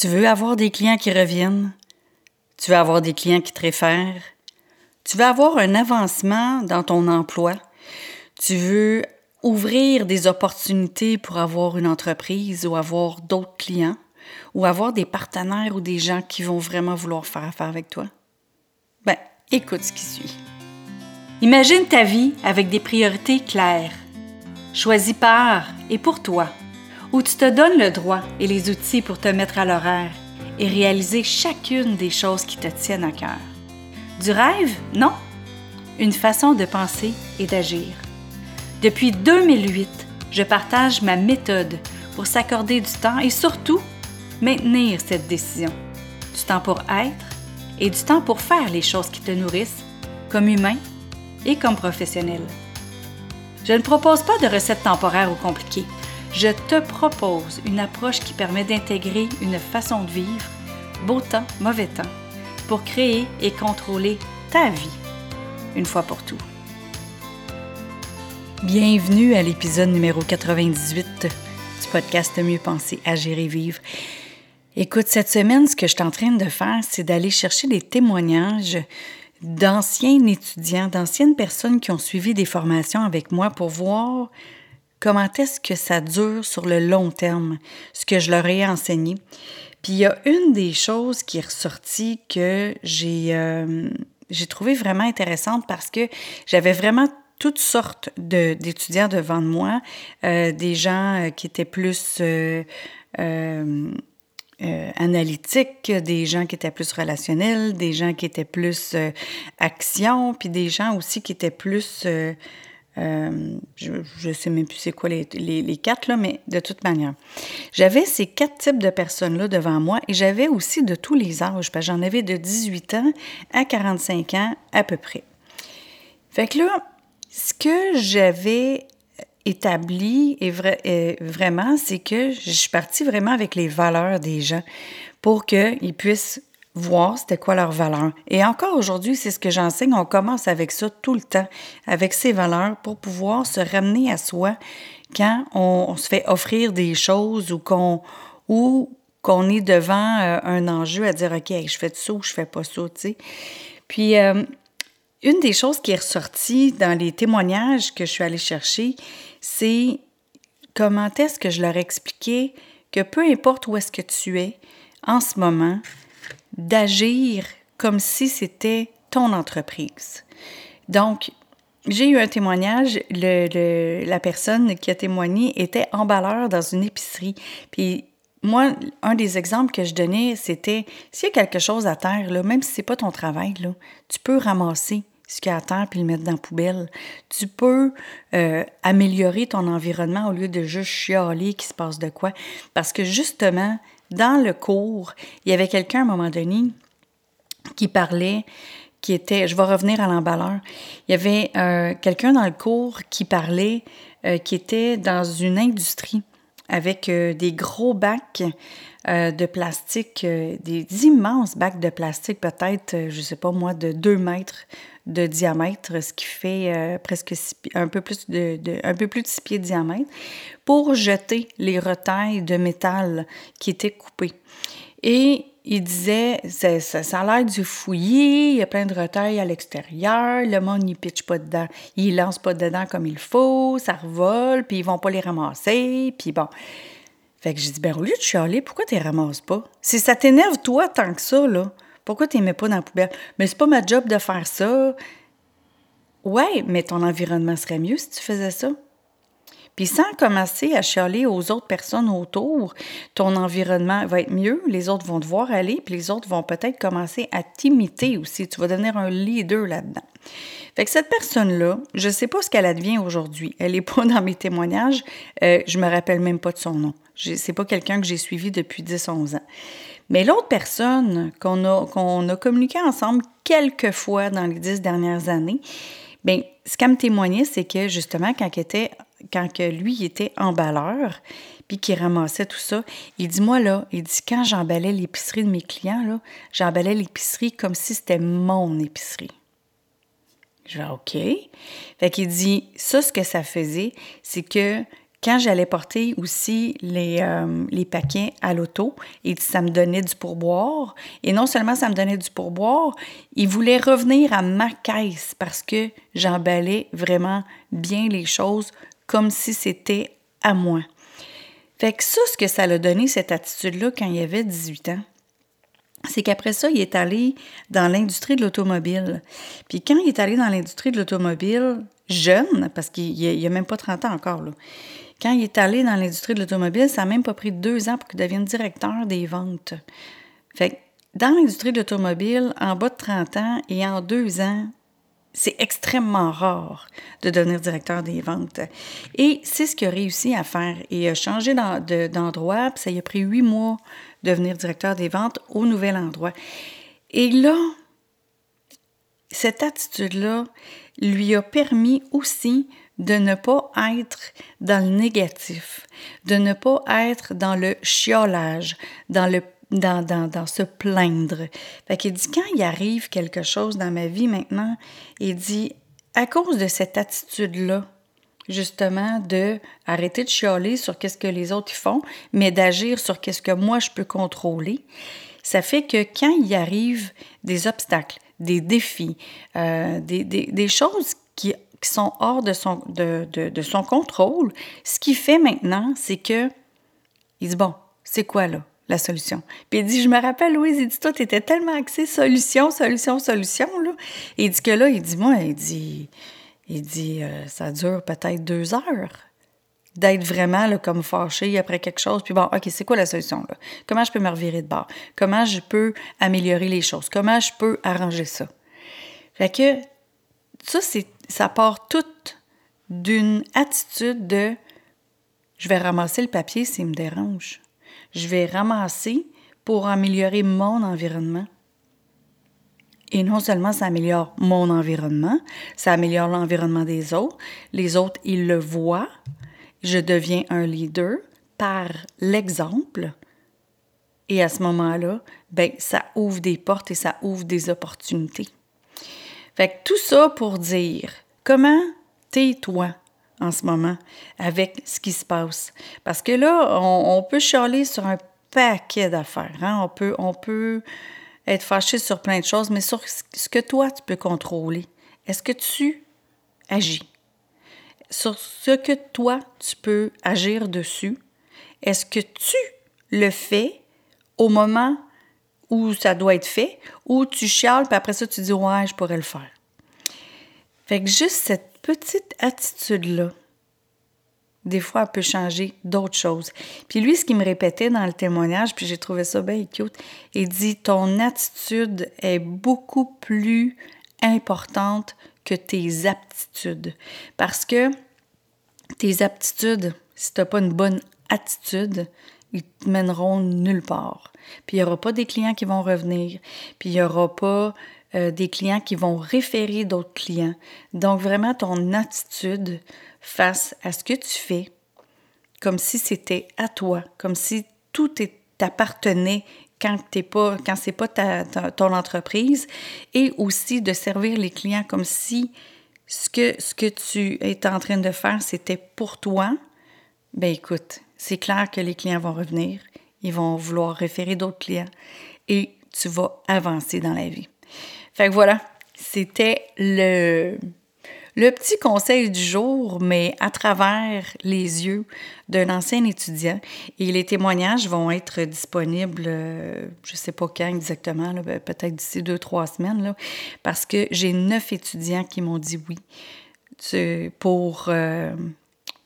Tu veux avoir des clients qui reviennent? Tu veux avoir des clients qui te réfèrent? Tu veux avoir un avancement dans ton emploi? Tu veux ouvrir des opportunités pour avoir une entreprise ou avoir d'autres clients? Ou avoir des partenaires ou des gens qui vont vraiment vouloir faire affaire avec toi? Ben, écoute ce qui suit. Imagine ta vie avec des priorités claires, choisies par et pour toi, où tu te donnes le droit et les outils pour te mettre à l'horaire et réaliser chacune des choses qui te tiennent à cœur. Du rêve? Non? Une façon de penser et d'agir. Depuis 2008, je partage ma méthode pour s'accorder du temps et surtout maintenir cette décision. Du temps pour être et du temps pour faire les choses qui te nourrissent, comme humain et comme professionnel. Je ne propose pas de recettes temporaires ou compliquées. Je te propose une approche qui permet d'intégrer une façon de vivre, beau temps, mauvais temps, pour créer et contrôler ta vie, une fois pour tout. Bienvenue à l'épisode numéro 98 du podcast Mieux penser, agir et vivre. Écoute, cette semaine, ce que je suis en train de faire, c'est d'aller chercher des témoignages d'anciens étudiants, d'anciennes personnes qui ont suivi des formations avec moi pour voir comment est-ce que ça dure sur le long terme, ce que je leur ai enseigné. Puis il y a une des choses qui est ressortie que j'ai euh, j'ai trouvé vraiment intéressante parce que j'avais vraiment toutes sortes d'étudiants devant moi, euh, des gens euh, qui étaient plus euh, analytiques, des gens qui étaient plus relationnels, des gens qui étaient plus euh, action, puis des gens aussi qui étaient plus... Euh, je ne sais même plus c'est quoi les, quatre, là, mais de toute manière. J'avais ces quatre types de personnes-là devant moi et j'avais aussi de tous les âges, parce que j'en avais de 18 ans à 45 ans à peu près. Fait que là, ce que j'avais établi et, vraiment, c'est que je suis partie vraiment avec les valeurs des gens pour qu'ils puissent voir c'était quoi leurs valeurs. Et encore aujourd'hui, c'est ce que j'enseigne. On commence avec ça tout le temps, avec ces valeurs, pour pouvoir se ramener à soi quand on, se fait offrir des choses ou qu'on ou qu'on est devant euh, un enjeu à dire OK, je fais ça ou je fais pas ça, tu sais. Puis euh, une des choses qui est ressortie dans les témoignages que je suis allée chercher, c'est comment est-ce que je leur expliquais que peu importe où est-ce que tu es en ce moment, d'agir comme si c'était ton entreprise. Donc, j'ai eu un témoignage, la personne qui a témoigné était emballeur dans une épicerie. Puis moi, un des exemples que je donnais, c'était s'il y a quelque chose à terre, là, même si c'est pas ton travail, là, tu peux ramasser ce qu'il y a à terre puis le mettre dans la poubelle. Tu peux euh, améliorer ton environnement au lieu de juste chialer qu'il se passe de quoi. Parce que justement, dans le cours, il y avait quelqu'un à un moment donné qui parlait, qui était, je vais revenir à l'emballeur, il y avait euh, quelqu'un dans le cours qui parlait, euh, qui était dans une industrie avec des gros bacs de plastique, des immenses bacs de plastique, peut-être, je sais pas moi, de 2 mètres de diamètre, ce qui fait euh, presque un, peu plus de, un peu plus de 6 pieds de diamètre, pour jeter les retailles de métal qui étaient coupés. Et il disait, ça, a l'air du fouillis, il y a plein de retailles à l'extérieur, le monde n'y pitch pas dedans, il lance pas dedans comme il faut, ça revole, puis ils vont pas les ramasser, puis bon. Fait que j'ai dit, ben au lieu de chialer, pourquoi tu ramasses pas? Si ça t'énerve toi tant que ça, là, pourquoi tu mets pas dans la poubelle? Mais c'est pas ma job de faire ça. Ouais, mais ton environnement serait mieux si tu faisais ça. Puis sans commencer à chialer aux autres personnes autour, ton environnement va être mieux, les autres vont te voir aller, puis les autres vont peut-être commencer à t'imiter aussi. Tu vas devenir un leader là-dedans. Fait que cette personne-là, je ne sais pas ce qu'elle advient aujourd'hui. Elle n'est pas dans mes témoignages. Euh, je me rappelle même pas de son nom. C'est pas quelqu'un que j'ai suivi depuis 10-11 ans. Mais l'autre personne qu'on a, qu'on a communiqué ensemble quelques fois dans les dix dernières années, bien, ce qu'elle me témoignait, c'est que justement, quand, quand que lui était emballeur, puis qu'il ramassait tout ça, il dit, moi là, il dit, quand j'emballais l'épicerie de mes clients, là, j'emballais l'épicerie comme si c'était mon épicerie. Je vais OK. Fait qu'il dit, ça, ce que ça faisait, c'est que quand j'allais porter aussi les, euh, paquets à l'auto, et ça me donnait du pourboire. Et non seulement ça me donnait du pourboire, il voulait revenir à ma caisse parce que j'emballais vraiment bien les choses comme si c'était à moi. Fait que ça, ce que ça l'a donné, cette attitude-là, quand il avait 18 ans, c'est qu'après ça, il est allé dans l'industrie de l'automobile. Puis quand il est allé dans l'industrie de l'automobile, jeune, parce qu'il a, même pas 30 ans encore, quand il est allé dans l'industrie de l'automobile, ça n'a même pas pris deux ans pour qu'il devienne directeur des ventes. Fait que dans l'industrie de l'automobile, en bas de 30 ans et en deux ans, c'est extrêmement rare de devenir directeur des ventes. Et c'est ce qu'il a réussi à faire. Il a changé d'endroit, puis ça lui a pris huit mois de devenir directeur des ventes au nouvel endroit. Et là, cette attitude-là lui a permis aussi de ne pas être dans le négatif, de ne pas être dans le chiolage, dans le dans, dans, dans se plaindre. Fait qu'il dit, quand il arrive quelque chose dans ma vie maintenant, il dit, à cause de cette attitude-là, justement, de arrêter de chialer sur qu'est-ce que les autres font, mais d'agir sur qu'est-ce que moi je peux contrôler, ça fait que quand il arrive des obstacles, des défis, euh, des, des, des, choses qui qui sont hors de son, de, contrôle. Ce qu'il fait maintenant, c'est que il dit Bon, c'est quoi là? la solution? Puis il dit, je me rappelle, Louise, il dit, toi, tu étais tellement axé solution, solution, solution, là. Il dit que là, il dit, moi, il dit, il dit, euh, ça dure peut-être deux heures d'être vraiment là, comme fâché après quelque chose. Puis bon, OK, c'est quoi la solution? Là? Comment je peux me revirer de bord? Comment je peux améliorer les choses? Comment je peux arranger ça? Fait que ça, c'est ça part tout d'une attitude de je vais ramasser le papier s'il me dérange. Je vais ramasser pour améliorer mon environnement. Et non seulement ça améliore mon environnement, ça améliore l'environnement des autres. Les autres, ils le voient. Je deviens un leader par l'exemple. Et à ce moment-là, ben, ça ouvre des portes et ça ouvre des opportunités. Fait que tout ça pour dire comment t'es toi en ce moment avec ce qui se passe? Parce que là, on, peut chialer sur un paquet d'affaires. Hein? On, peut, on peut être fâché sur plein de choses, mais sur ce que toi, tu peux contrôler. Est-ce que tu agis? Sur ce que toi, tu peux agir dessus, est-ce que tu le fais au moment où ça doit être fait, ou tu chiales, puis après ça, tu dis Ouais, je pourrais le faire. Fait que juste cette petite attitude-là, des fois, elle peut changer d'autres choses. Puis lui, ce qu'il me répétait dans le témoignage, puis j'ai trouvé ça bien cute, il dit Ton attitude est beaucoup plus importante que tes aptitudes. Parce que tes aptitudes, si tu n'as pas une bonne attitude, ils te mèneront nulle part. Puis il n'y aura pas des clients qui vont revenir, puis il n'y aura pas euh, des clients qui vont référer d'autres clients. Donc vraiment ton attitude face à ce que tu fais, comme si c'était à toi, comme si tout t'appartenait quand t'es pas, quand c'est pas ta, ton entreprise, et aussi de servir les clients comme si ce que, ce que tu es en train de faire, c'était pour toi. Ben écoute, c'est clair que les clients vont revenir, ils vont vouloir référer d'autres clients et tu vas avancer dans la vie. Fait que voilà, c'était le, le petit conseil du jour, mais à travers les yeux d'un ancien étudiant. Et les témoignages vont être disponibles, euh, je ne sais pas quand exactement, ben, peut-être d'ici deux, trois semaines, parce que j'ai neuf étudiants qui m'ont dit oui pour, euh,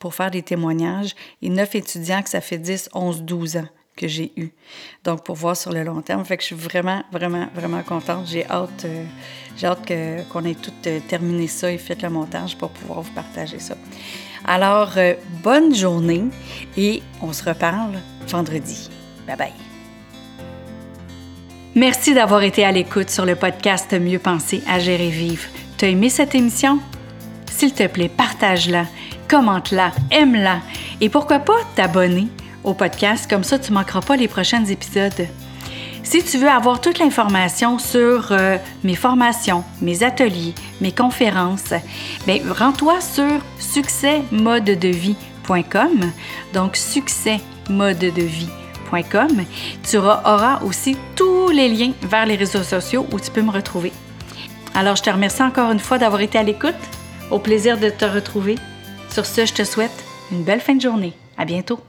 pour faire des témoignages et neuf étudiants que ça fait 10, 11, 12 ans que j'ai eu. Donc, pour voir sur le long terme. Fait que je suis vraiment, vraiment, vraiment contente. J'ai hâte, euh, j'ai hâte qu'on ait tout euh, terminé ça et fait le montage pour pouvoir vous partager ça. Alors, euh, bonne journée et on se reparle vendredi. Bye bye. Merci d'avoir été à l'écoute sur le podcast Mieux penser, à gérer vivre. T'as aimé cette émission? S'il te plaît, partage-la commente-la, aime-la et pourquoi pas t'abonner au podcast, comme ça tu ne manqueras pas les prochains épisodes. Si tu veux avoir toute l'information sur euh, mes formations, mes ateliers, mes conférences, ben rends-toi sur succèsmodedevie.com. Donc succèsmodedevie.com. Tu auras aussi tous les liens vers les réseaux sociaux où tu peux me retrouver. Alors je te remercie encore une fois d'avoir été à l'écoute. Au plaisir de te retrouver. Sur ce, je te souhaite une belle fin de journée. À bientôt.